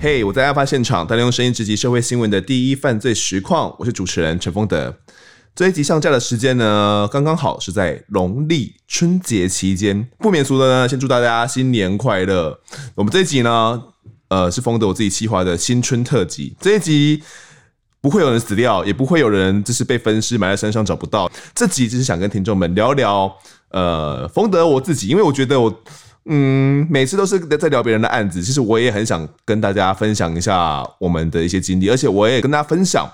嘿我在案发现场，带您用声音直击社会新闻的第一犯罪实况。我是主持人陈丰德。这一集上架的时间呢，刚刚好是在农历春节期间。不免俗的呢，先祝大家新年快乐。我们这一集呢，呃，是丰德我自己企划的新春特辑。这一集不会有人死掉，也不会有人就是被分尸埋在山上找不到。这集只是想跟听众们聊聊，呃，丰德我自己，因为我觉得我。嗯，每次都是在聊别人的案子，其实我也很想跟大家分享一下我们的一些经历，而且我也跟大家分享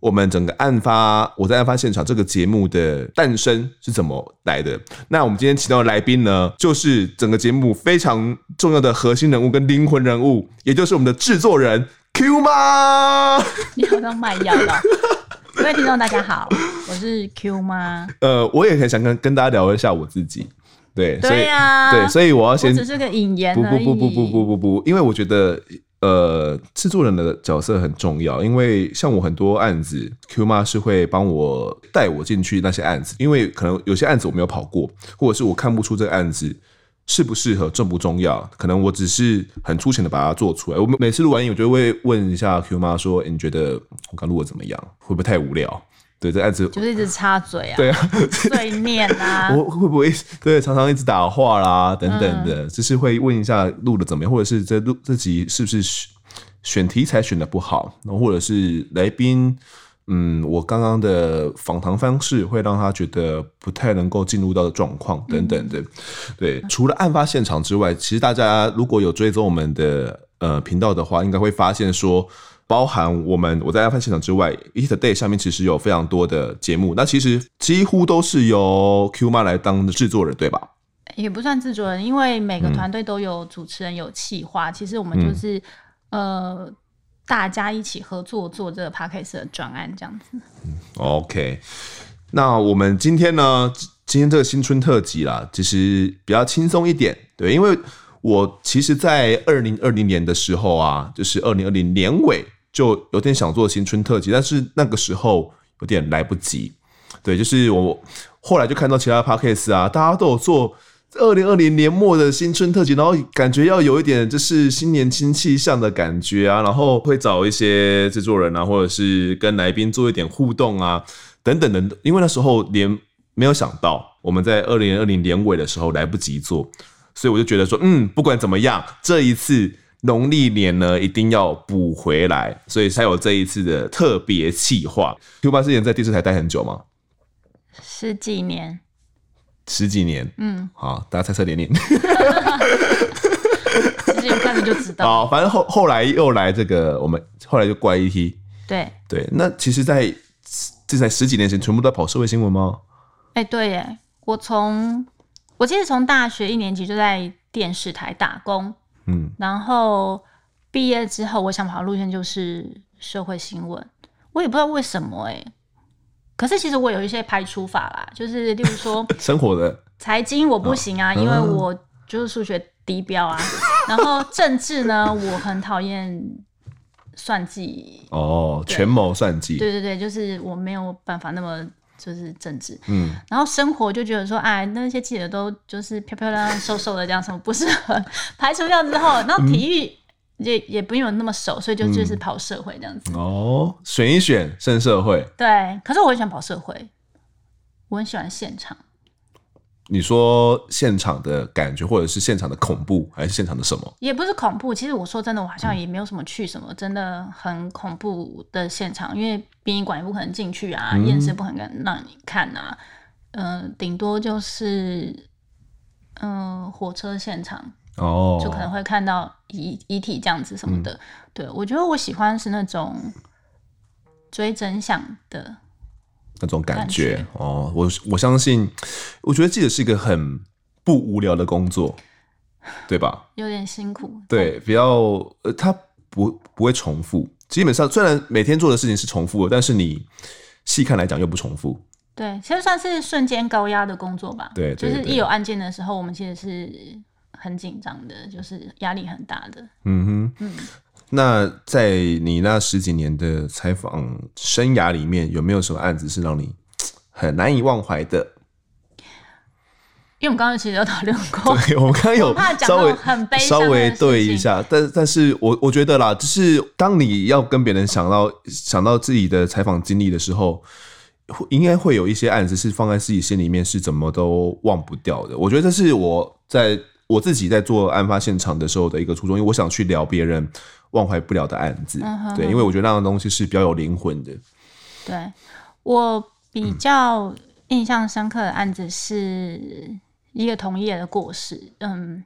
我们整个案发，我在案发现场这个节目的诞生是怎么来的。那我们今天请到的来宾呢，就是整个节目非常重要的核心人物跟灵魂人物，也就是我们的制作人 Q 妈。你好像卖药的，各位听众大家好，我是 Q 妈。呃，我也很想跟跟大家聊一下我自己。对，所以对啊，对，所以我要先，只是个引言，不不不不不不不不，因为我觉得，呃，制作人的角色很重要，因为像我很多案子，Q 妈是会帮我带我进去那些案子，因为可能有些案子我没有跑过，或者是我看不出这个案子适不适合、重不重要，可能我只是很粗浅的把它做出来。我每次录完音，我就会问一下 Q 妈说：“欸，你觉得我刚录的怎么样？会不会太无聊？”对，这案子就是一直插嘴啊，对啊，碎念啊，我会不会对常常一直打话啦等等的，嗯、就是会问一下录的怎么样，或者是这录这集是不是选题材选的不好，然后或者是来宾，嗯，我刚刚的访谈方式会让他觉得不太能够进入到的状况等等的。嗯、对，除了案发现场之外，其实大家如果有追踪我们的呃频道的话，应该会发现说。包含我们我在案发现场之外，ETtoday 下面其实有非常多的节目，那其实几乎都是由 Q 妈来当的制作人，对吧？也不算制作人，因为每个团队都有主持人、有企划，嗯、其实我们就是、嗯、呃大家一起合作做这个 Podcast 的专案这样子。嗯，OK，那我们今天呢，今天这个新春特辑啦，其实比较轻松一点，对，因为我其实，在二零二零年的时候啊，就是二零二零年尾。就有点想做新春特辑，但是那个时候有点来不及。对，就是我后来就看到其他 podcast 啊，大家都有做二零二零年末的新春特辑，然后感觉要有一点就是新年新气象的感觉啊，然后会找一些制作人啊，或者是跟来宾做一点互动啊，等等等等。因为那时候连没有想到我们在二零二零年尾的时候来不及做，所以我就觉得说，嗯，不管怎么样，这一次。农历年呢，一定要补回来，所以才有这一次的特别企划。Q 八之前在电视台待很久吗？十几年。十几年，嗯，好，大家猜猜年龄。十几年看着就知道。好，反正后后来又来这个，我们后来就怪 ET。对对，那其实在，在这才十几年前，全部都在跑社会新闻吗？哎、欸，对耶，我从我记得从大学一年级就在电视台打工。嗯，然后毕业之后，我想跑的路线就是社会新闻。我也不知道为什么哎、欸，可是其实我有一些排除法啦，就是例如说 生活的财经我不行啊，哦、因为我就是数学低标啊。然后政治呢，我很讨厌算计哦，权谋算计。对对对，就是我没有办法那么。就是政治，嗯，然后生活就觉得说，哎，那些记者都就是漂漂亮亮、瘦瘦的这样，什么不适合排除掉之后，然后体育也、嗯、也不用那么熟，所以就就是跑社会这样子。哦，选一选，剩社会。对，可是我很喜欢跑社会，我很喜欢现场。你说现场的感觉，或者是现场的恐怖，还是现场的什么？也不是恐怖。其实我说真的，我好像也没有什么去什么真的很恐怖的现场，因为殡仪馆也不可能进去啊，验尸、嗯、不可能让你看啊。嗯、呃，顶多就是嗯、呃，火车现场哦，就可能会看到遗遗体这样子什么的。嗯、对，我觉得我喜欢是那种追真相的。那种感觉，哦，我我相信，我觉得记者是一个很不无聊的工作，对吧？有点辛苦，对，比较呃，它不不会重复。基本上，虽然每天做的事情是重复的，但是你细看来讲又不重复。对，其实算是瞬间高压的工作吧。对，就是一有案件的时候，我们其实是很紧张的，就是压力很大的。嗯哼，嗯。那在你那十几年的采访生涯里面，有没有什么案子是让你很难以忘怀的？因为我们刚刚其实有讨论过，对，我们刚刚有稍微很悲稍微对一下，但但是我我觉得啦，就是当你要跟别人想到想到自己的采访经历的时候，应该会有一些案子是放在自己心里面是怎么都忘不掉的。我觉得这是我在我自己在做案发现场的时候的一个初衷，因为我想去聊别人忘怀不了的案子，嗯、哼哼对，因为我觉得那样的东西是比较有灵魂的。对，我比较印象深刻的案子是一个同业的过世，嗯，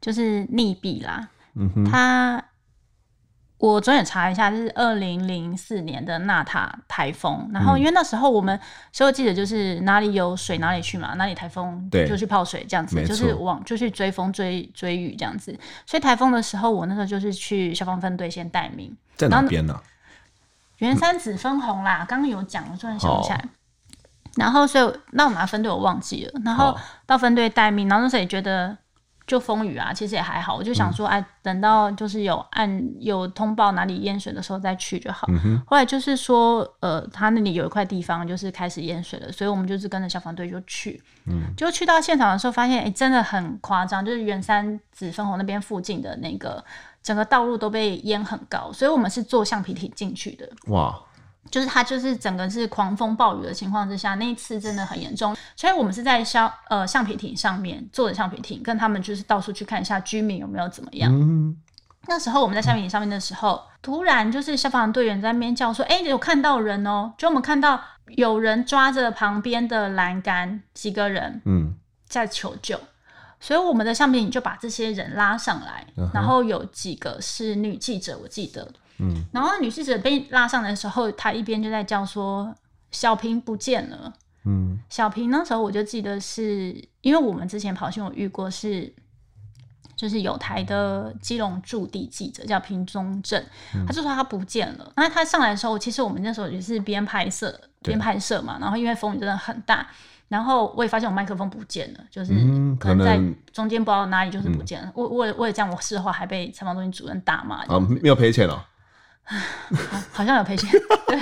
就是溺毙啦，嗯哼，他。我昨天查一下，是二零零四年的纳塔台风。然后，因为那时候我们所有记者就是哪里有水哪里去嘛，哪里台风就去泡水这样子，就是往就去追风追追雨这样子。所以台风的时候，我那时候就是去消防分队先待命。在哪边呢？员山子分红啦，刚刚有讲，我突然想不起来。然后，所以那我们分队我忘记了。然后到分队待命，然后那时候也觉得。就风雨啊，其实也还好。我就想说，哎、嗯，等到就是有按有通报哪里淹水的时候再去就好。嗯、后来就是说，呃，他那里有一块地方就是开始淹水了，所以我们就是跟着消防队就去。嗯，就去到现场的时候，发现哎、欸，真的很夸张，就是远山紫分红那边附近的那个整个道路都被淹很高，所以我们是坐橡皮艇进去的。哇！就是它，就是整个是狂风暴雨的情况之下，那一次真的很严重。所以我们是在橡呃橡皮艇上面坐着橡皮艇，跟他们就是到处去看一下居民有没有怎么样。嗯、那时候我们在橡皮艇上面的时候，突然就是消防队员在那边叫说：“哎、欸，有看到人哦、喔！”就我们看到有人抓着旁边的栏杆，几个人嗯在求救。嗯、所以我们的橡皮艇就把这些人拉上来，然后有几个是女记者，我记得。嗯，然后女记者被拉上来的时候，她一边就在叫说：“小平不见了。”嗯，小平那时候我就记得是因为我们之前跑新闻遇过是，就是有台的基隆驻地记者叫平中正，嗯、他就说他不见了。那他上来的时候，其实我们那时候也是边拍摄边拍摄嘛，然后因为风雨真的很大，然后我也发现我麦克风不见了，就是可能在中间不知道哪里就是不见了。嗯、我我我也这样，我事后还被采访中心主任打骂。啊，没有赔钱了。好，好像有赔钱，对。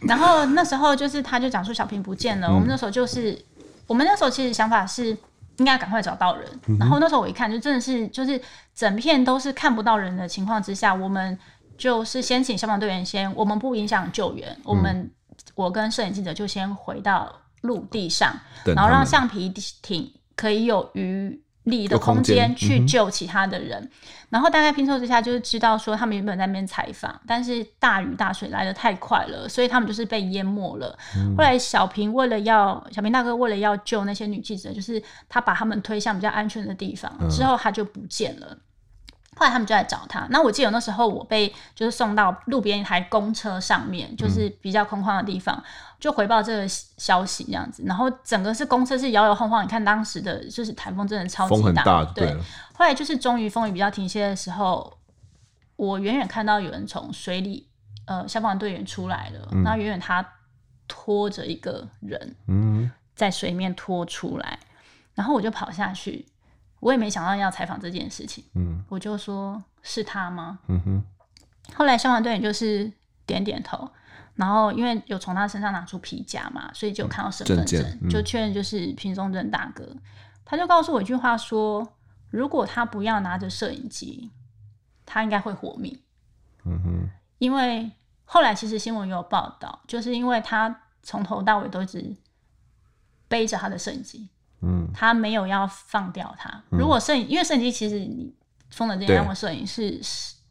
然后那时候就是，他就讲说小平不见了。嗯、我们那时候就是，我们那时候其实想法是应该赶快找到人。然后那时候我一看，就真的是就是整片都是看不到人的情况之下，我们就是先请消防队员先，我们不影响救援，嗯、我们我跟摄影记者就先回到陆地上，然后让橡皮艇可以有余。力的空间去救其他的人，嗯、然后大概拼凑之下，就是知道说他们原本在那边采访，但是大雨大水来的太快了，所以他们就是被淹没了。嗯、后来小平为了要小平大哥为了要救那些女记者，就是他把他们推向比较安全的地方，嗯、之后他就不见了。后来他们就来找他。那我记得那时候我被就是送到路边一台公车上面，就是比较空旷的地方，嗯、就回报这个消息这样子。然后整个是公车是摇摇晃晃，你看当时的就是台风真的超级大，大对。对，后来就是终于风雨比较停歇的时候，我远远看到有人从水里，呃，消防队员出来了。嗯、然后远远他拖着一个人，嗯，在水面拖出来，然后我就跑下去。我也没想到要采访这件事情，嗯，我就说是他吗？嗯哼。后来消防队员就是点点头，然后因为有从他身上拿出皮夹嘛，所以就看到身份证，嗯、就确认就是平中正大哥。他就告诉我一句话说：如果他不要拿着摄影机，他应该会活命。嗯哼。因为后来其实新闻有报道，就是因为他从头到尾都一直背着他的摄影机。嗯，他没有要放掉它。如果摄影，嗯、因为摄影机其实你封的这样的摄影是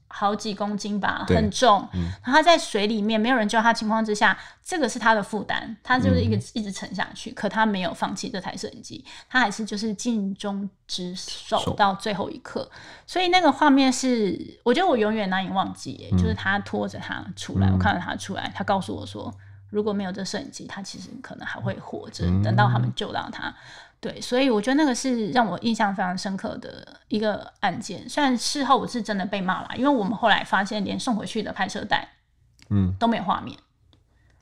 好几公斤吧，很重。嗯、然后他在水里面没有人救他情况之下，这个是他的负担，他就是一个一直沉下去。嗯、可他没有放弃这台摄影机，他还是就是尽忠职守到最后一刻。所以那个画面是，我觉得我永远难以忘记。嗯、就是他拖着他出来，嗯、我看到他出来，他告诉我说，如果没有这摄影机，他其实可能还会活着，嗯、等到他们救到他。对，所以我觉得那个是让我印象非常深刻的一个案件。虽然事后我是真的被骂了，因为我们后来发现连送回去的拍摄带，嗯，都没有画面。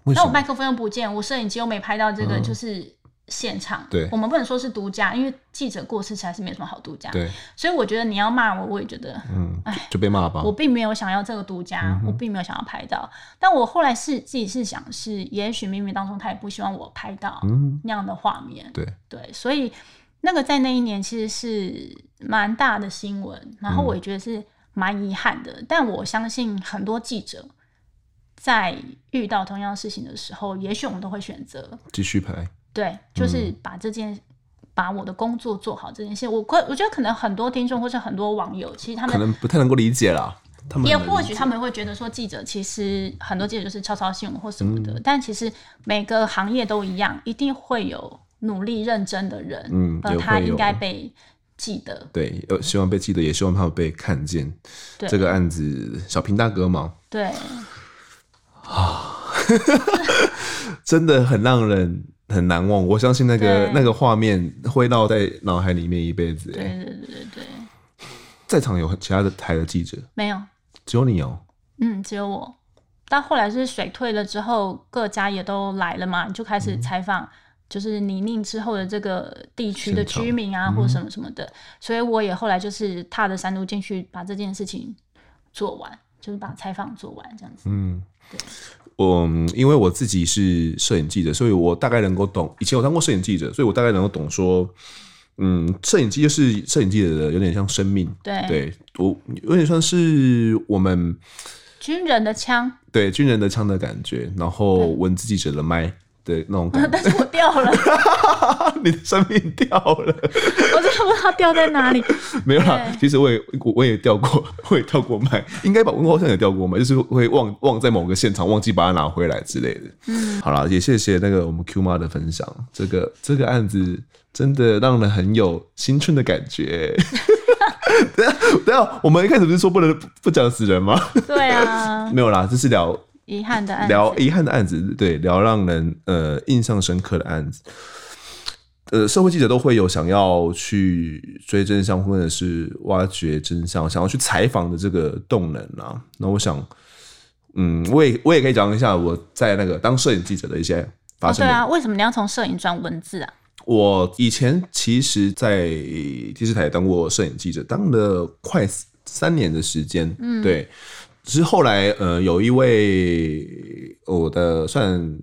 那我麦克风又不见，我摄影机又没拍到这个，就是。嗯现场，对，我们不能说是独家，因为记者过世才是没什么好独家。对，所以我觉得你要骂我，我也觉得，嗯，哎，就被骂吧。我并没有想要这个独家，嗯、我并没有想要拍到。但我后来是自己是想是，也许冥冥当中他也不希望我拍到那样的画面。对、嗯、对，所以那个在那一年其实是蛮大的新闻，然后我也觉得是蛮遗憾的。嗯、但我相信很多记者在遇到同样事情的时候，也许我们都会选择继续拍。对，就是把这件、嗯、把我的工作做好这件事。我可我觉得可能很多听众或者很多网友，其实他们可能不太能够理解啦。他们也或许他们会觉得说，记者其实很多记者就是抄抄新闻或什么的。嗯、但其实每个行业都一样，一定会有。努力认真的人，嗯，他应该被记得。对，希望被记得，也希望他们被看见。对，这个案子，小平大哥嘛，对，啊，真的很让人很难忘。我相信那个那个画面会烙在脑海里面一辈子。对对对对对。在场有其他的台的记者？没有，只有你哦。嗯，只有我。但后来是水退了之后，各家也都来了嘛，就开始采访。就是泥泞之后的这个地区的居民啊，或什么什么的，嗯、所以我也后来就是踏着山路进去把这件事情做完，就是把采访做完这样子。嗯，对，我因为我自己是摄影记者，所以我大概能够懂。以前我当过摄影记者，所以我大概能够懂说，嗯，摄影机就是摄影记者的有点像生命。对，对我有点像是我们军人的枪，对军人的枪的感觉，然后文字记者的麦。对那种感觉，但是我掉了，你的生命掉了，我真的不知道它掉在哪里。没有啦，其实我也我也掉过，我也掉过麦，应该把温好像也掉过麦，就是会忘忘在某个现场忘记把它拿回来之类的。嗯，好了，也谢谢那个我们 Q 妈的分享，这个这个案子真的让人很有新春的感觉。等下等下，我们一开始不是说不能不讲死人吗？对啊，没有啦，这是聊。遗憾的案子，聊遗憾的案子，对，聊让人呃印象深刻的案子。呃，社会记者都会有想要去追真相，或者是挖掘真相，想要去采访的这个动能啊。那我想，嗯，我也我也可以讲一下我在那个当摄影记者的一些发生。哦。对啊，为什么你要从摄影转文字啊？我以前其实，在电视台当过摄影记者，当了快三年的时间。嗯，对。只是后来，呃，有一位我的算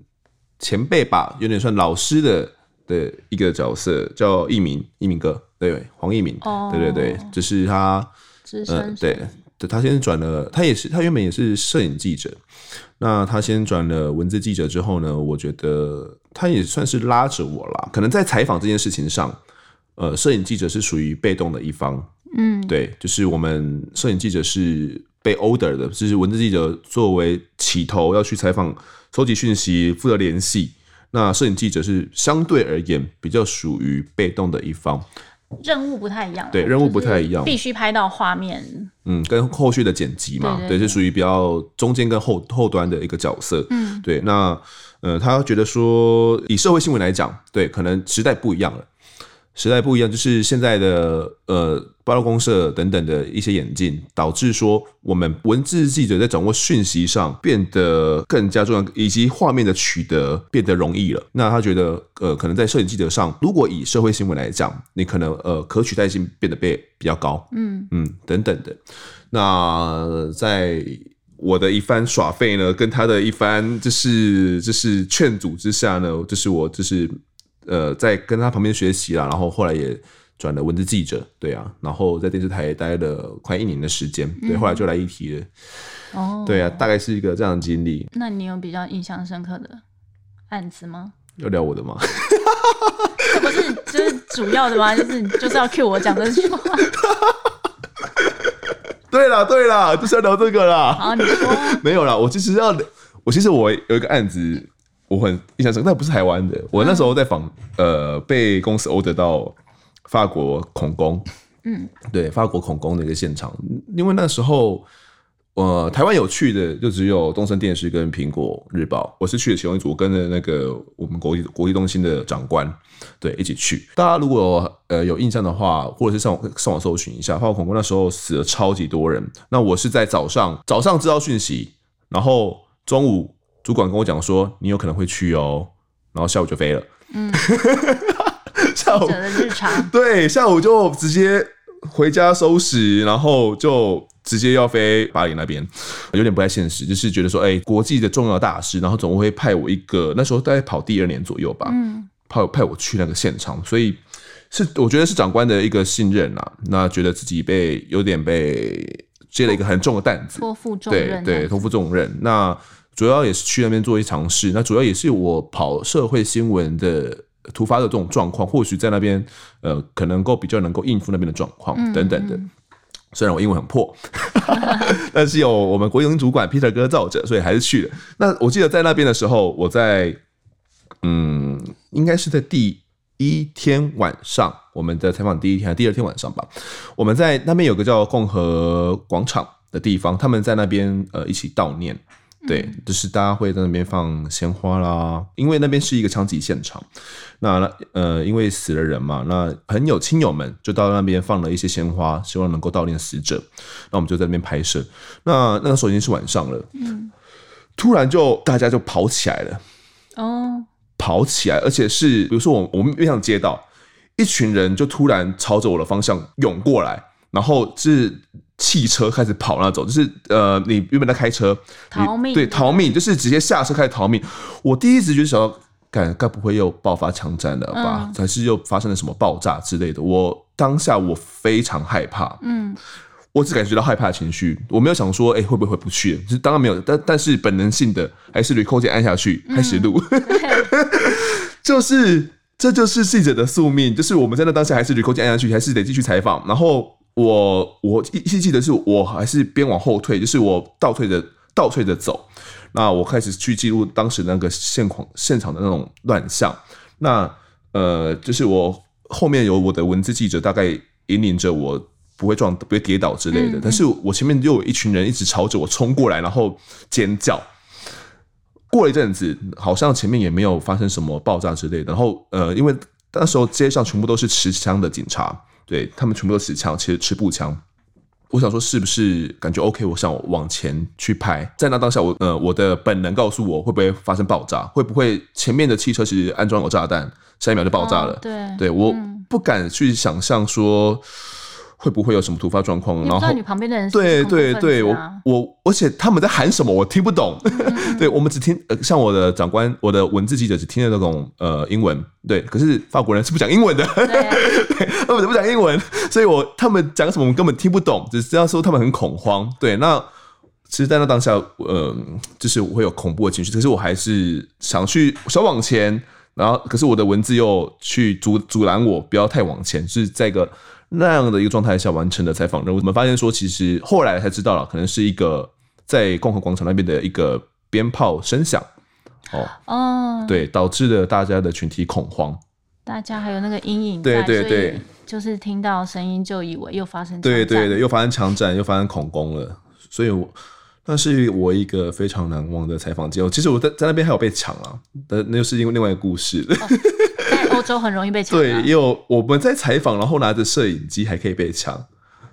前辈吧，有点算老师的的一个角色，叫一鸣，一鸣哥，对，黄一鸣，哦、对对对，就是他，呃，对，他先转了，他也是，他原本也是摄影记者，那他先转了文字记者之后呢，我觉得他也算是拉着我啦，可能在采访这件事情上，呃，摄影记者是属于被动的一方，嗯，对，就是我们摄影记者是。被 order 的，就是文字记者作为起头要去采访、收集讯息、负责联系。那摄影记者是相对而言比较属于被动的一方，任务不太一样。对，任务不太一样，必须拍到画面。嗯，跟后续的剪辑嘛，对，是属于比较中间跟后后端的一个角色。嗯，对。那呃，他觉得说，以社会新闻来讲，对，可能时代不一样了。时代不一样，就是现在的呃，爆料公社等等的一些演进，导致说我们文字记者在掌握讯息上变得更加重要，以及画面的取得变得容易了。那他觉得，呃，可能在摄影记者上，如果以社会新闻来讲，你可能呃可取代性变得被比较高，嗯嗯等等的。那在我的一番耍废呢，跟他的一番就是就是劝阻之下呢，就是我就是。呃，在跟他旁边学习啦，然后后来也转了文字记者，对啊，然后在电视台待了快一年的时间，对，后来就来议题了，哦，对啊，大概是一个这样的经历。那你有比较印象深刻的案子吗？要聊我的吗？这不是就是主要的吗？就是就是要 cue 我讲这句话。对啦对啦，就是要聊这个啦。好，你说。没有啦，我其实要，我其实我有一个案子。我很印象深刻，但不是台湾的。我那时候在访，呃，被公司 order 到法国恐攻，嗯，对，法国恐攻的一个现场。因为那时候，呃，台湾有去的就只有东森电视跟苹果日报。我是去的其中一组，跟着那个我们国际国际中心的长官，对，一起去。大家如果呃有印象的话，或者是上网上网搜寻一下，法国恐攻那时候死了超级多人。那我是在早上早上知道讯息，然后中午。主管跟我讲说，你有可能会去哦，然后下午就飞了。嗯，下午的日常 对，下午就直接回家收拾，然后就直接要飞巴黎那边，有点不太现实。就是觉得说，哎、欸，国际的重要大事，然后总会派我一个，那时候大概跑第二年左右吧，嗯，派派我去那个现场，所以是我觉得是长官的一个信任啦，那觉得自己被有点被接了一个很重的担子，托付重任，对对，托付重任。那主要也是去那边做一尝试，那主要也是我跑社会新闻的突发的这种状况，或许在那边呃，可能够比较能够应付那边的状况等等的。嗯嗯虽然我英文很破，但是有我们国营主管 Peter 哥罩着，所以还是去了。那我记得在那边的时候，我在嗯，应该是在第一天晚上，我们的采访第一天第二天晚上吧。我们在那边有个叫共和广场的地方，他们在那边呃一起悼念。对，就是大家会在那边放鲜花啦，因为那边是一个枪击现场。那呃，因为死了人嘛，那朋友亲友们就到那边放了一些鲜花，希望能够悼念死者。那我们就在那边拍摄。那那个时候已经是晚上了，嗯，突然就大家就跑起来了，哦，跑起来，而且是比如说我我们面向街道，一群人就突然朝着我的方向涌过来，然后是。汽车开始跑那种，就是呃，你原本在开车逃命，对，逃命就是直接下车开始逃命。我第一直觉得想要，该该不会又爆发枪战了吧？嗯、还是又发生了什么爆炸之类的？我当下我非常害怕，嗯，我只感觉到害怕的情绪，我没有想说，哎、欸，会不会回不去？就是当然没有，但但是本能性的还是 record 键按下去开始录，嗯、就是这就是记者的宿命，就是我们在那当下还是 record 键按下去，还是得继续采访，然后。我我依稀记得是我还是边往后退，就是我倒退着倒退着走。那我开始去记录当时那个现况现场的那种乱象。那呃，就是我后面有我的文字记者，大概引领着我不会撞不会跌倒之类的。但是我前面又有一群人一直朝着我冲过来，然后尖叫。过了一阵子，好像前面也没有发生什么爆炸之类的。然后呃，因为那时候街上全部都是持枪的警察。对，他们全部都持枪，其实持步枪。我想说，是不是感觉 OK？我想往前去拍，在那当下我，我呃，我的本能告诉我，会不会发生爆炸？会不会前面的汽车其实安装有炸弹，下一秒就爆炸了？哦、对，对我不敢去想象说。会不会有什么突发状况？然后你旁边的人对对对，我我而且他们在喊什么我听不懂。嗯、对我们只听呃，像我的长官，我的文字记者只听得那种呃英文。对，可是法国人是不讲英文的，他们不讲英文，所以我他们讲什么我们根本听不懂，只知道说他们很恐慌。对，那其实，在那当下，呃，就是我会有恐怖的情绪，可是我还是想去想往前，然后可是我的文字又去阻阻拦我不要太往前，就是在一个。那样的一个状态下完成的采访任务，我们发现说，其实后来才知道了，可能是一个在共和广场那边的一个鞭炮声响，哦哦，对，导致了大家的群体恐慌，大家还有那个阴影，对对对，就是听到声音就以为又发生，对对对，又发生枪战，又发生恐攻了，所以我，那是我一个非常难忘的采访经历。其实我在在那边还有被抢啊，但那又是因为另外一个故事。哦欧洲很容易被抢，对，因为我们在采访，然后拿着摄影机还可以被抢，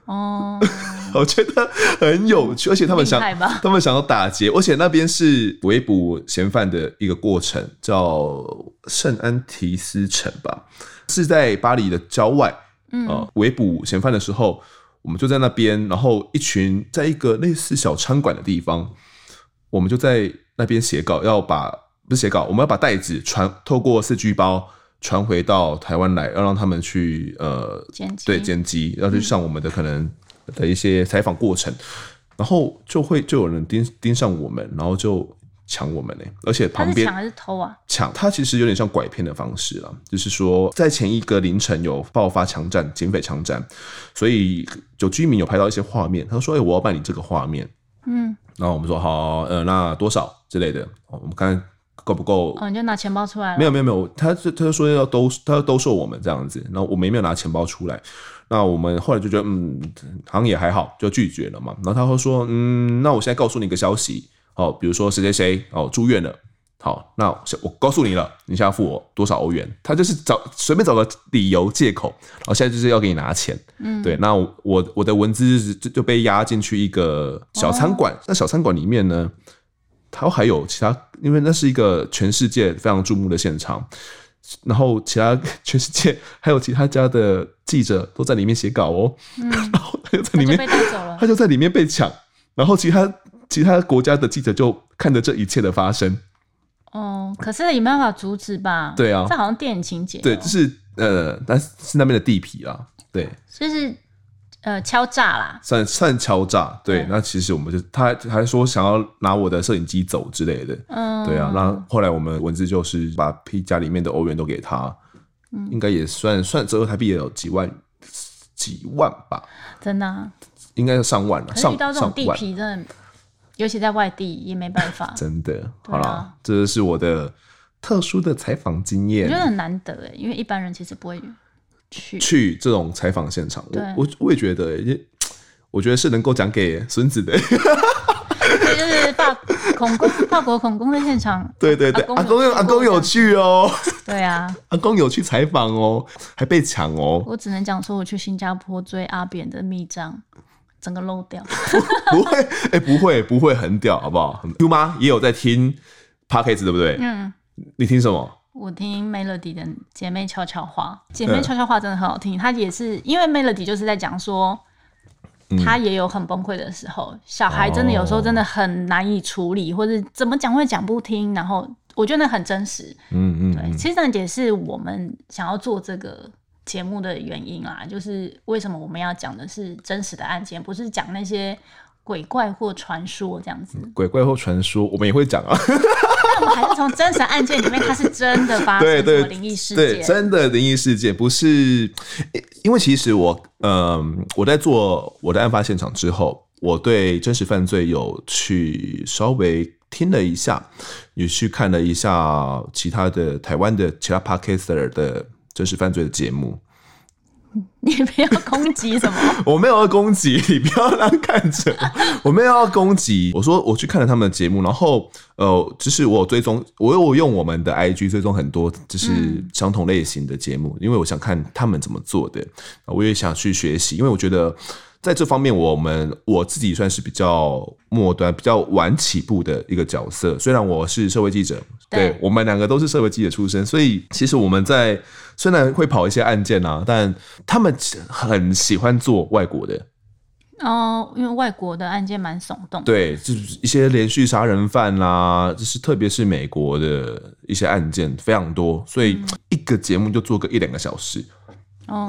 哦，我觉得很有趣，而且他们想，他们想要打劫，而且那边是围捕嫌犯的一个过程，叫圣安提斯城吧，是在巴黎的郊外，嗯，围捕嫌犯的时候，我们就在那边，然后一群在一个类似小餐馆的地方，我们就在那边写稿，要把不是写稿，我们要把袋子传透过四 G 包。传回到台湾来，要让他们去呃，对剪辑，要去上我们的可能的一些采访过程，嗯、然后就会就有人盯盯上我们，然后就抢我们呢，而且旁边抢还是偷啊？抢，他其实有点像拐骗的方式了，就是说在前一个凌晨有爆发枪战，警匪枪战，所以有居民有拍到一些画面，他说：“哎、欸，我要办理这个画面。”嗯，然后我们说：“好，呃，那多少之类的？”我们看。够不够？哦，你就拿钱包出来。没有没有没有，他他就说要兜，他要兜售我们这样子，然后我们也没有拿钱包出来。那我们后来就觉得，嗯，好像也还好，就拒绝了嘛。然后他会说，嗯，那我现在告诉你一个消息，哦，比如说谁谁谁哦住院了，好，那我告诉你了，你现在要付我多少欧元？他就是找随便找个理由借口，然后现在就是要给你拿钱。嗯，对，那我我的文字就就被压进去一个小餐馆，哦、那小餐馆里面呢？他还有其他，因为那是一个全世界非常注目的现场，然后其他全世界还有其他家的记者都在里面写稿哦，嗯、然后他就在里面被带走了，他就在里面被抢，然后其他其他国家的记者就看着这一切的发生。哦，可是也没办法阻止吧？对啊，这好像电影情节、哦。对，就是呃，但是是那边的地皮啊，对，就是呃敲诈啦，算算敲诈，对，对。那其实我们就他还说想要拿我的摄影机走之类的，嗯，对啊。那后来我们文字就是把 P 家里面的欧元都给他，嗯，应该也算算折合台币也有几万几万吧，真的，啊，应该是上万了。上遇到这种地皮真的，尤其在外地也没办法，真的。好了，啊，这是我的。特殊的采访经验，我觉得很难得哎，因为一般人其实不会去去这种采访现场。我我我也觉得，我觉得是能够讲给孙子的。对，就是法孔公法国孔公的现场。对对对，阿公阿公有去哦。对啊，阿公有去采访哦，还被抢哦。我只能讲说，我去新加坡追阿扁的密章，整个漏掉。不会，哎、欸，不会，不会很屌，好不好？U 妈也有在听 Podcast 对不对？嗯。你听什么？我听 Melody 的《姐妹悄悄话》，姐妹悄悄话真的很好听。她、嗯、也是因为 Melody 就是在讲说，她也有很崩溃的时候、嗯，小孩真的有时候真的很难以处理，哦、或者怎么讲会讲不听。然后我觉得那很真实。嗯嗯，对，其实这也是我们想要做这个节目的原因啊，就是为什么我们要讲的是真实的案件，不是讲那些鬼怪或传说这样子。鬼怪或传说，我们也会讲啊。还是从真实案件里面，它是真的发生什么灵异事件？对，真的灵异事件不是，因为其实我，嗯、呃，我在做我的案发现场之后，我对真实犯罪有去稍微听了一下，也去看了一下其他的台湾的其他 podcaster 的真实犯罪的节目。你不要攻击什么？我没有要攻击，你不要让看着。我没有要攻击。我说我去看了他们的节目，然后呃，就是我追踪，我有用我们的 IG 追踪很多，就是相同类型的节目，因为我想看他们怎么做的，我也想去学习，因为我觉得。在这方面，我们我自己算是比较末端、比较晚起步的一个角色。虽然我是社会记者，对，对我们两个都是社会记者出身，所以其实我们在虽然会跑一些案件啊，但他们很喜欢做外国的哦，因为外国的案件蛮耸动。对，就是一些连续杀人犯啦、啊，就是特别是美国的一些案件非常多，所以一个节目就做个一两个小时。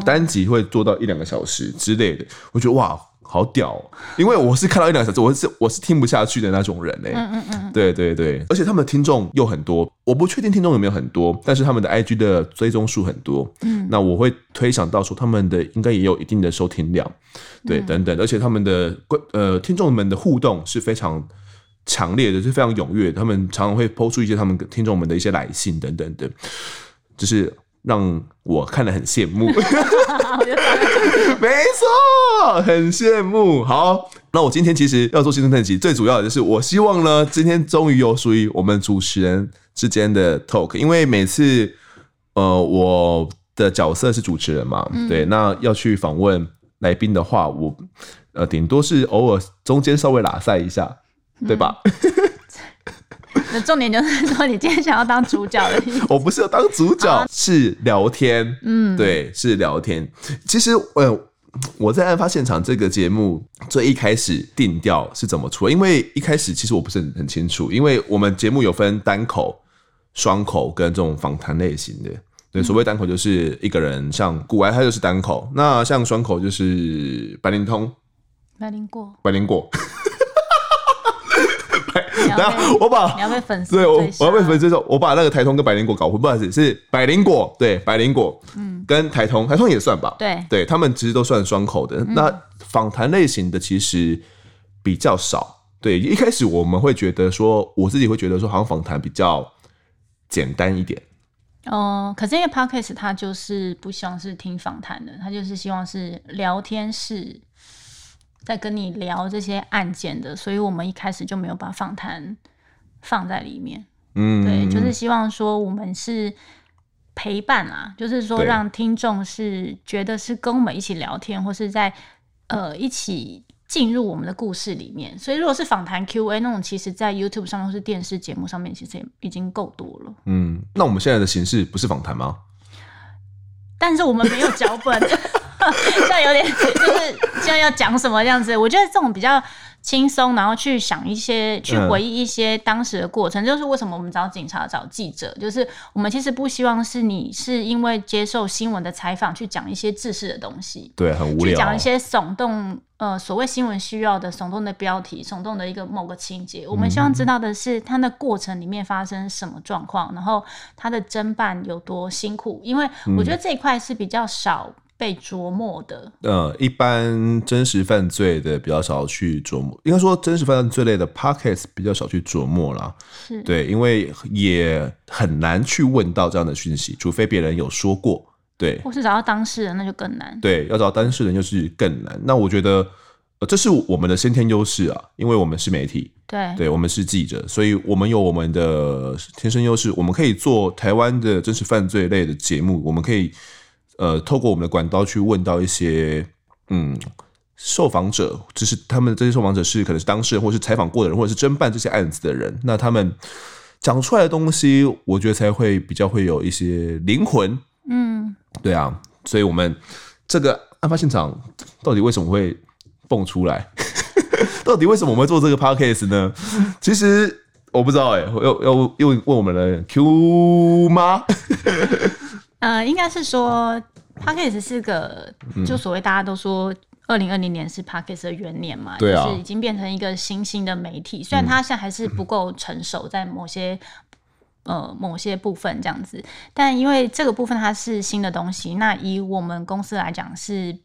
单集会做到一两个小时之类的，我觉得哇，好屌喔！因为我是看到一两个小时，我是我是听不下去的那种人嘞。嗯嗯嗯，对对对，而且他们的听众又很多，我不确定听众有没有很多，但是他们的 IG 的追踪数很多。嗯，那我会推想到说，他们的应该也有一定的收听量，对，等等，而且他们的呃听众们的互动是非常强烈的，是非常踊跃，他们常常会抛出一些他们听众们的一些来信等等的，就是。让我看得很羡慕，没错，很羡慕。好，那我今天其实要做新生特辑，最主要的就是我希望呢，今天终于有属于我们主持人之间的 talk，因为每次呃我的角色是主持人嘛，嗯、对，那要去访问来宾的话，我呃顶多是偶尔中间稍微拉赛一下，对吧？嗯 那重点就是说，你今天想要当主角的意思。我不是要当主角，是聊天。嗯，对，是聊天。其实，呃，我在案发现场这个节目最一开始定调是怎么出？因为一开始其实我不是很很清楚，因为我们节目有分单口、双口跟这种访谈类型的。对，所谓单口就是一个人，像古玩他就是单口；那像双口就是白灵通、白灵果、百灵果。等下，我把你要被粉丝对我我要被粉丝说，我把那个台通跟百灵果搞混，不好意思，是百灵果对百灵果，嗯，跟台通台通也算吧，对对，他们其实都算双口的。嗯、那访谈类型的其实比较少，对，一开始我们会觉得说，我自己会觉得说，好像访谈比较简单一点。哦、呃，可是因为 Podcast 他就是不希望是听访谈的，他就是希望是聊天室。在跟你聊这些案件的，所以我们一开始就没有把访谈放在里面。嗯，对，就是希望说我们是陪伴啊，就是说让听众是觉得是跟我们一起聊天，或是在呃一起进入我们的故事里面。所以如果是访谈 Q&A 那种，其实在 YouTube 上或是电视节目上面，其实也已经够多了。嗯，那我们现在的形式不是访谈吗？但是我们没有脚本。现在有点就是现在要讲什么这样子，我觉得这种比较轻松，然后去想一些，去回忆一些当时的过程。嗯、就是为什么我们找警察、找记者，就是我们其实不希望是你是因为接受新闻的采访去讲一些自私的东西，对，很无聊，去讲一些耸动，呃，所谓新闻需要的耸动的标题、耸动的一个某个情节。我们希望知道的是它的过程里面发生什么状况，嗯、然后它的侦办有多辛苦。因为我觉得这一块是比较少。被琢磨的，呃，一般真实犯罪的比较少去琢磨，应该说真实犯罪类的 podcast 比较少去琢磨啦。是对，因为也很难去问到这样的讯息，除非别人有说过，对，或是找到当事人，那就更难。对，要找到当事人就是更难。那我觉得，呃，这是我们的先天优势啊，因为我们是媒体，对，对，我们是记者，所以我们有我们的天生优势，我们可以做台湾的真实犯罪类的节目，我们可以。呃，透过我们的管道去问到一些嗯受访者，就是他们这些受访者是可能是当事人，或是采访过的人，或者是侦办这些案子的人，那他们讲出来的东西，我觉得才会比较会有一些灵魂。嗯，对啊，所以我们这个案发现场到底为什么会蹦出来？到底为什么我们会做这个 podcast 呢？其实我不知道哎、欸，要要又问我们的 Q 吗？呃，应该是说 Podcast 是个，就所谓大家都说二零二零年是 Podcast 的元年嘛，对啊，就是已经变成一个新兴的媒体，虽然它现在还是不够成熟，在某些呃某些部分这样子，但因为这个部分它是新的东西，那以我们公司来讲是。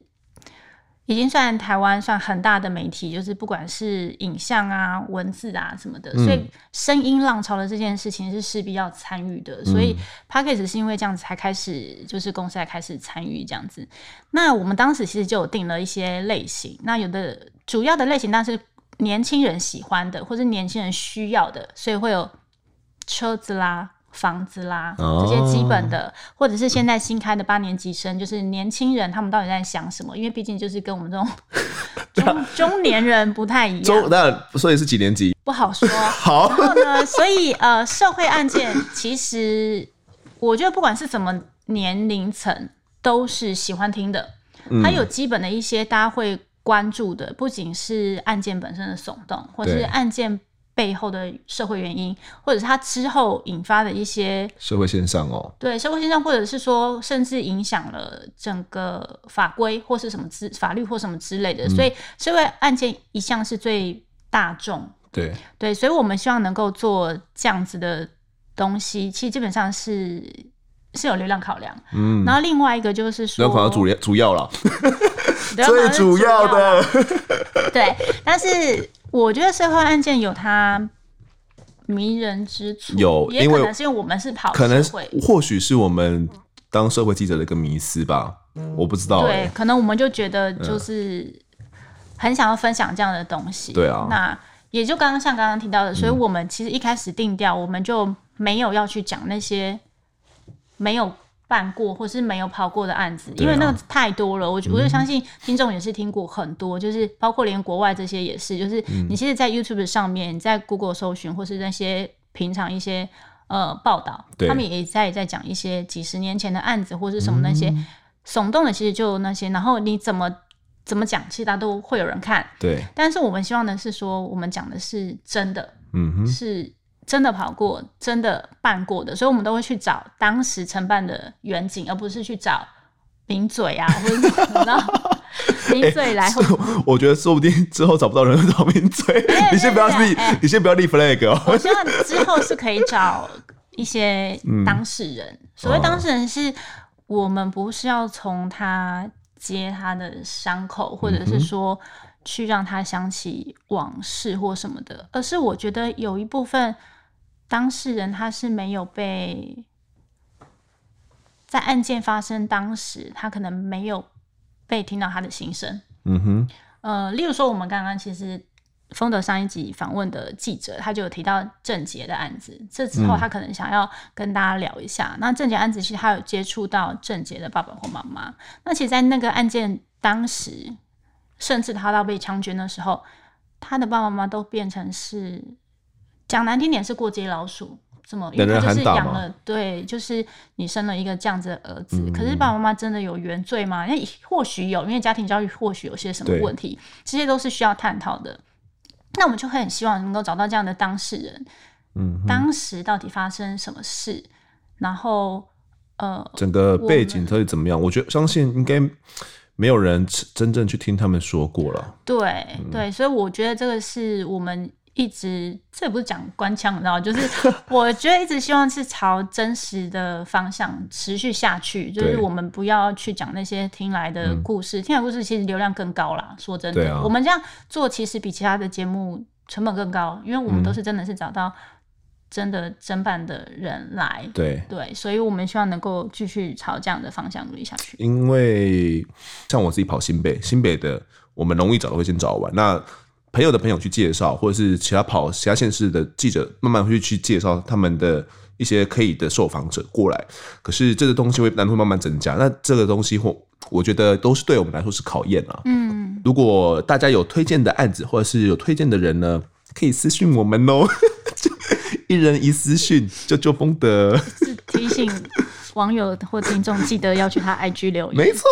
已经算台湾算很大的媒体，就是不管是影像啊、文字啊什么的，嗯、所以声音浪潮的这件事情是势必要参与的。嗯、所以 Podcast 是因为这样子才开始，就是公司才开始参与这样子。那我们当时其实就有定了一些类型，那有的主要的类型，但是年轻人喜欢的，或是年轻人需要的，所以会有车子啦。房子啦，这些基本的，哦、或者是现在新开的八年级生，就是年轻人，他们到底在想什么？因为毕竟就是跟我们这种 中中年人不太一样。中那所以是几年级？不好说。好。然后呢，所以呃，社会案件其实我觉得不管是什么年龄层，都是喜欢听的。它有基本的一些大家会关注的，不仅是案件本身的耸动，或是案件。背后的社会原因，或者是他之后引发的一些社会现象哦，对社会现象，或者是说甚至影响了整个法规或是什么之法律或什么之类的，嗯、所以社会案件一向是最大众。对。对，所以我们希望能够做这样子的东西，其实基本上是是有流量考量。嗯，然后另外一个就是说，流量考量主要主要了，最主要的。对，但是。我觉得社会案件有它迷人之处，有，也可能是因为我们是跑可能或许是我们当社会记者的一个迷思吧，嗯、我不知道、欸。对，可能我们就觉得就是很想要分享这样的东西。对啊、嗯，那也就刚刚像刚刚提到的，所以我们其实一开始定调，我们就没有要去讲那些没有。办过或是没有跑过的案子，因为那个太多了，我、啊、我就相信听众也是听过很多，嗯、就是包括连国外这些也是，就是你其实，在 YouTube 上面，在 Google 搜寻或是那些平常一些呃报道，他们也在在讲一些几十年前的案子或是什么那些耸动的，其实就那些，然后你怎么怎么讲，其实大家都会有人看，对。但是我们希望的是说，我们讲的是真的，嗯哼，是。真的跑过，真的办过的，所以我们都会去找当时承办的远景，而不是去找名嘴啊，或者什么名嘴来、欸。我觉得说不定之后找不到人找名嘴，你先不要立，欸、你先不要立 flag 哦。我希望之后是可以找一些当事人。嗯、所谓当事人，是我们不是要从他接他的伤口，或者是说去让他想起往事或什么的，而是我觉得有一部分。当事人他是没有被在案件发生当时，他可能没有被听到他的心声。嗯哼，呃，例如说，我们刚刚其实丰德上一集访问的记者，他就有提到郑捷的案子。这之后，他可能想要跟大家聊一下。嗯、那郑捷案子其实他有接触到郑捷的爸爸或妈妈。那其实，在那个案件当时，甚至他到被枪决的时候，他的爸爸妈妈都变成是。讲难听点是过街老鼠，什么因为他就是养了，对，就是你生了一个这样子的儿子，嗯、可是爸爸妈妈真的有原罪吗？那或许有，因为家庭教育或许有些什么问题，对这些都是需要探讨的。那我们就会很希望能够找到这样的当事人，嗯，当时到底发生什么事，然后呃，整个背景到底怎么样？我，我觉得相信应该没有人真正去听他们说过了。对、嗯、对，所以我觉得这个是我们。一直这也不是讲官腔，你知道，就是 我觉得一直希望是朝真实的方向持续下去，就是我们不要去讲那些听来的故事，听来故事其实流量更高啦。说真的，我们这样做其实比其他的节目成本更高，因为我们都是真的是找到真的真办的人来，对。对，所以我们希望能够继续朝这样的方向努力下去。因为像我自己跑新北，新北的我们容易找的会先找完。那。朋友的朋友去介绍，或者是其他跑其他县市的记者，慢慢会去介绍他们的一些可以的受访者过来。可是这个东西会难度慢慢增加。那这个东西或我觉得都是对我们来说是考验啊。嗯，如果大家有推荐的案子，或者是有推荐的人呢，可以私讯我们哦。一人一私讯，就就风德。是提醒。网友或听众记得要去他 IG 留言，没错，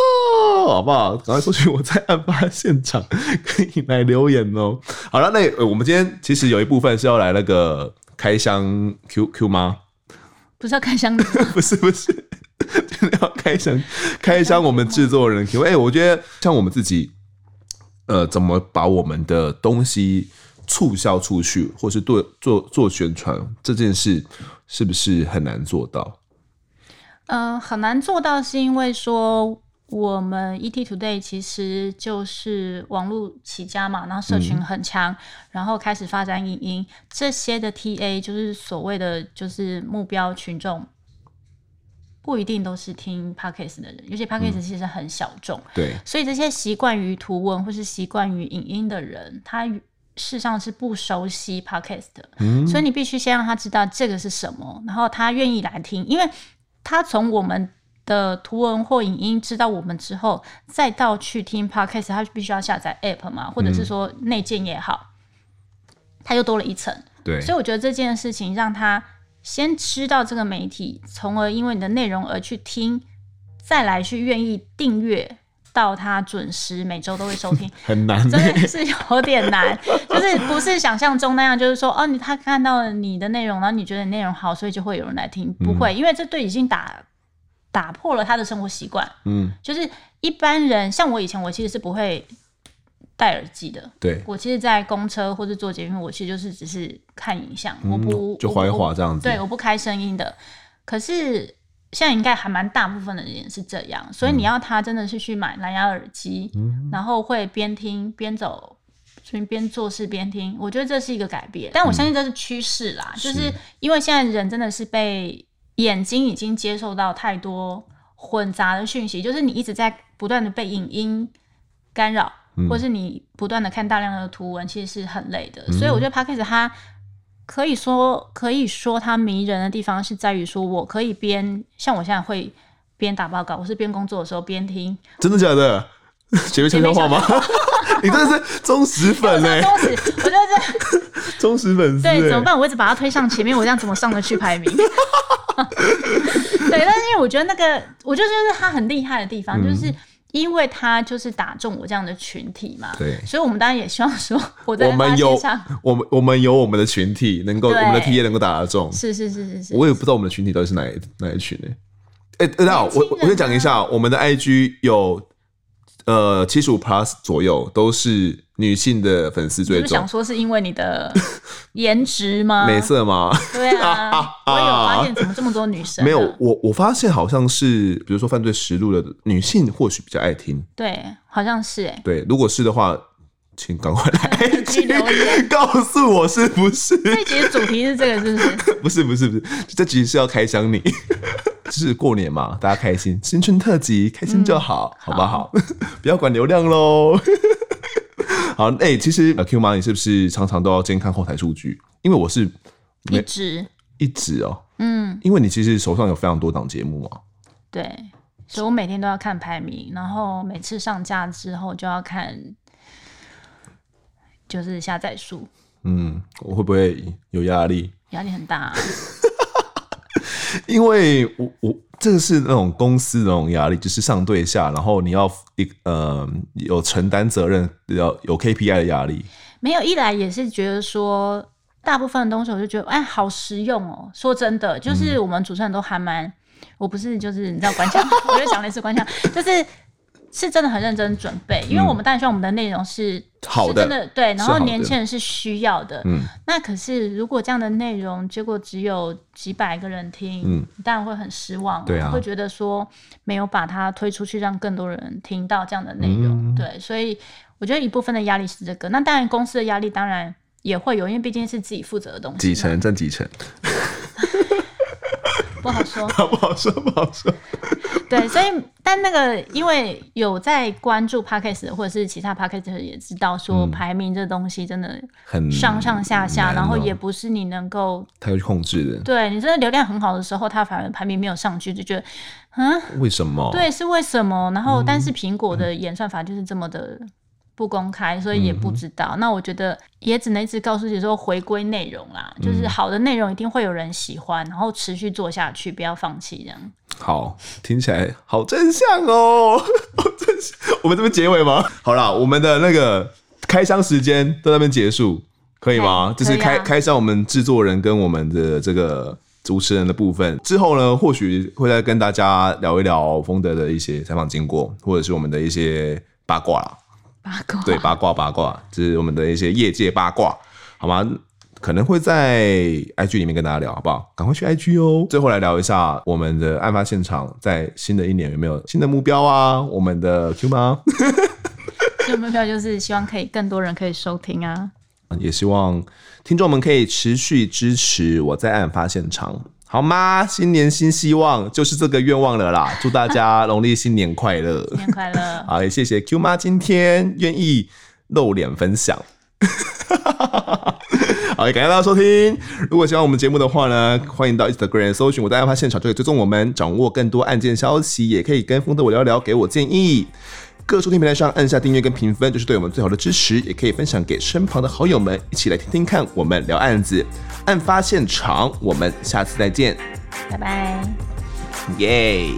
好不好？赶快出去我在案发现场可以来留言哦。好了，那、呃、我们今天其实有一部分是要来那个开箱 Q Q 吗？不是要开箱的，不 是不是，要开箱开箱我们制作人 Q。哎、欸，我觉得像我们自己，呃，怎么把我们的东西促销出去，或是做做做宣传这件事，是不是很难做到？嗯、呃，很难做到，是因为说我们 ET Today 其实就是网络起家嘛，然后社群很强，嗯，然后开始发展影音这些的 TA，就是所谓的就是目标群众，不一定都是听 Podcast 的人，有些 Podcast 其实很小众，嗯，对，所以这些习惯于图文或是习惯于影音的人，他事实上是不熟悉 Podcast 的，嗯，所以你必须先让他知道这个是什么，然后他愿意来听，因为。他从我们的图文或影音知道我们之后，再到去听 Podcast，他必须要下载 App 嘛，或者是说内建也好，他又多了一层。对，所以我觉得这件事情让他先知道这个媒体，从而因为你的内容而去听，再来去愿意订阅到他准时每周都会收听，很难，真的是有点难，就是不是想象中那样，就是说哦，你他看到了你的内容，然后你觉得你内容好，所以就会有人来听，不会，因为这对已经打打破了他的生活习惯，嗯，就是一般人像我以前，我其实是不会戴耳机的，对，我其实，在公车或者坐捷运，我其实就是只是看影像，我不就滑一滑这样子，对，我不开声音的，可是。现在应该还蛮大部分的人是这样，所以你要他真的是去买蓝牙耳机，嗯，然后会边听边走，所以边做事边听，我觉得这是一个改变。但我相信这是趋势啦，嗯，就是因为现在人真的是被眼睛已经接受到太多混杂的讯息，就是你一直在不断的被影音干扰，嗯，或是你不断的看大量的图文，其实是很累的。嗯，所以我觉得 Podcast 它。可以说，可以说它迷人的地方是在于说，我可以边像我现在会边打报告，我是边工作的时候边听。真的假的？前面悄悄话吗？你真的是忠实粉 呢、欸！忠实，我觉得这忠实粉丝。对，怎么办？我一直把它推上前面，我这样怎么上得去排名？对，但是因为我觉得那个，我就觉得就是他很厉害的地方，嗯、就是。因为他就是打中我这样的群体嘛，对，所以我们当然也希望说，我在发街上，我们我们有我们的群体，能够我们的 T A 能够打得中，是是是是是。我也不知道我们的群体到底是哪一哪一群呢？哎、欸，大家好，我我先讲一下，我们的 I G 有呃七十五 plus 左右都是。女性的粉丝最多，想说是因为你的 颜值吗？美色吗？对啊，我有发现怎么这么多女生？没有，我我发现好像是，比如说犯罪实录的女性或许比较爱听。对，好像是哎。对，如果是的话，请赶快来 留言告诉我是不是？这集的主题是这个，是不是？不是不是不是，这集是要开箱你，就是过年嘛，大家开心，新春特辑，开心就好，好不好？不要管流量喽。好，哎、欸，其实 Q 妈，你是不是常常都要监看后台数据？因为我是一直一直哦，嗯，因为你其实手上有非常多档节目嘛，对，所以我每天都要看排名，然后每次上架之后就要看，就是下载数。嗯，我会不会有压力？压力很大、啊。因为我我这个是那种公司那种压力，就是上对下，然后你要一呃有承担责任，要有 KPI 的压力。没有，一来也是觉得说，大部分的东西我就觉得哎，好实用哦。说真的，就是我们主持人都还蛮，嗯、我不是就是你知道官腔，我就讲的是官腔，就是。是真的很认真准备，因为我们当然希望我们的内容是好的，是真的对，然后年轻人是需要的。嗯，那可是如果这样的内容结果只有几百个人听，嗯，当然会很失望，对啊，会觉得说没有把它推出去，让更多人听到这样的内容，嗯，对，所以我觉得一部分的压力是这个。那当然公司的压力当然也会有，因为毕竟是自己负责的东西。几成占几成？不好说，不好说，不好说。对，所以但那个，因为有在关注 Podcast 或者是其他 Podcast 也知道说排名这东西真的很上上下下，嗯、然后也不是你能够他去控制的。对，你真的流量很好的时候，它反而排名没有上去，就觉得嗯，为什么？对，是为什么？然后，但是苹果的演算法就是这么的。不公开，所以也不知道。嗯、那我觉得也只能一直告诉自己说，回归内容啦，嗯、就是好的内容一定会有人喜欢，然后持续做下去，不要放弃这样。好，听起来好真相哦，好正向。我们这边结尾吗？好啦，我们的那个开箱时间到那边结束，可以吗？就是开、啊、开箱我们制作人跟我们的这个主持人的部分之后呢，或许会再跟大家聊一聊丰德的一些采访经过，或者是我们的一些八卦啦。八卦对八卦八卦，这、就是我们的一些业界八卦，好吗？可能会在 IG 里面跟大家聊，好不好？赶快去 IG 哦。最后来聊一下我们的案发现场，在新的一年有没有新的目标啊？我们的 Q 妈，新的目标就是希望可以更多人可以收听啊，也希望听众们可以持续支持我在案发现场。好吗？新年新希望，就是这个愿望了啦！祝大家农历新年快乐，新年快乐！好，也谢谢 Q 妈今天愿意露脸分享。好，也感谢大家收听。如果喜欢我们节目的话呢，欢迎到 Instagram 搜寻我在案发现场，就可以追踪我们，掌握更多案件消息，也可以跟风的我聊聊，给我建议。各收听平台上按下订阅跟评分，就是对我们最好的支持。也可以分享给身旁的好友们，一起来听听看我们聊案子。案发现场，我们下次再见，拜拜，耶。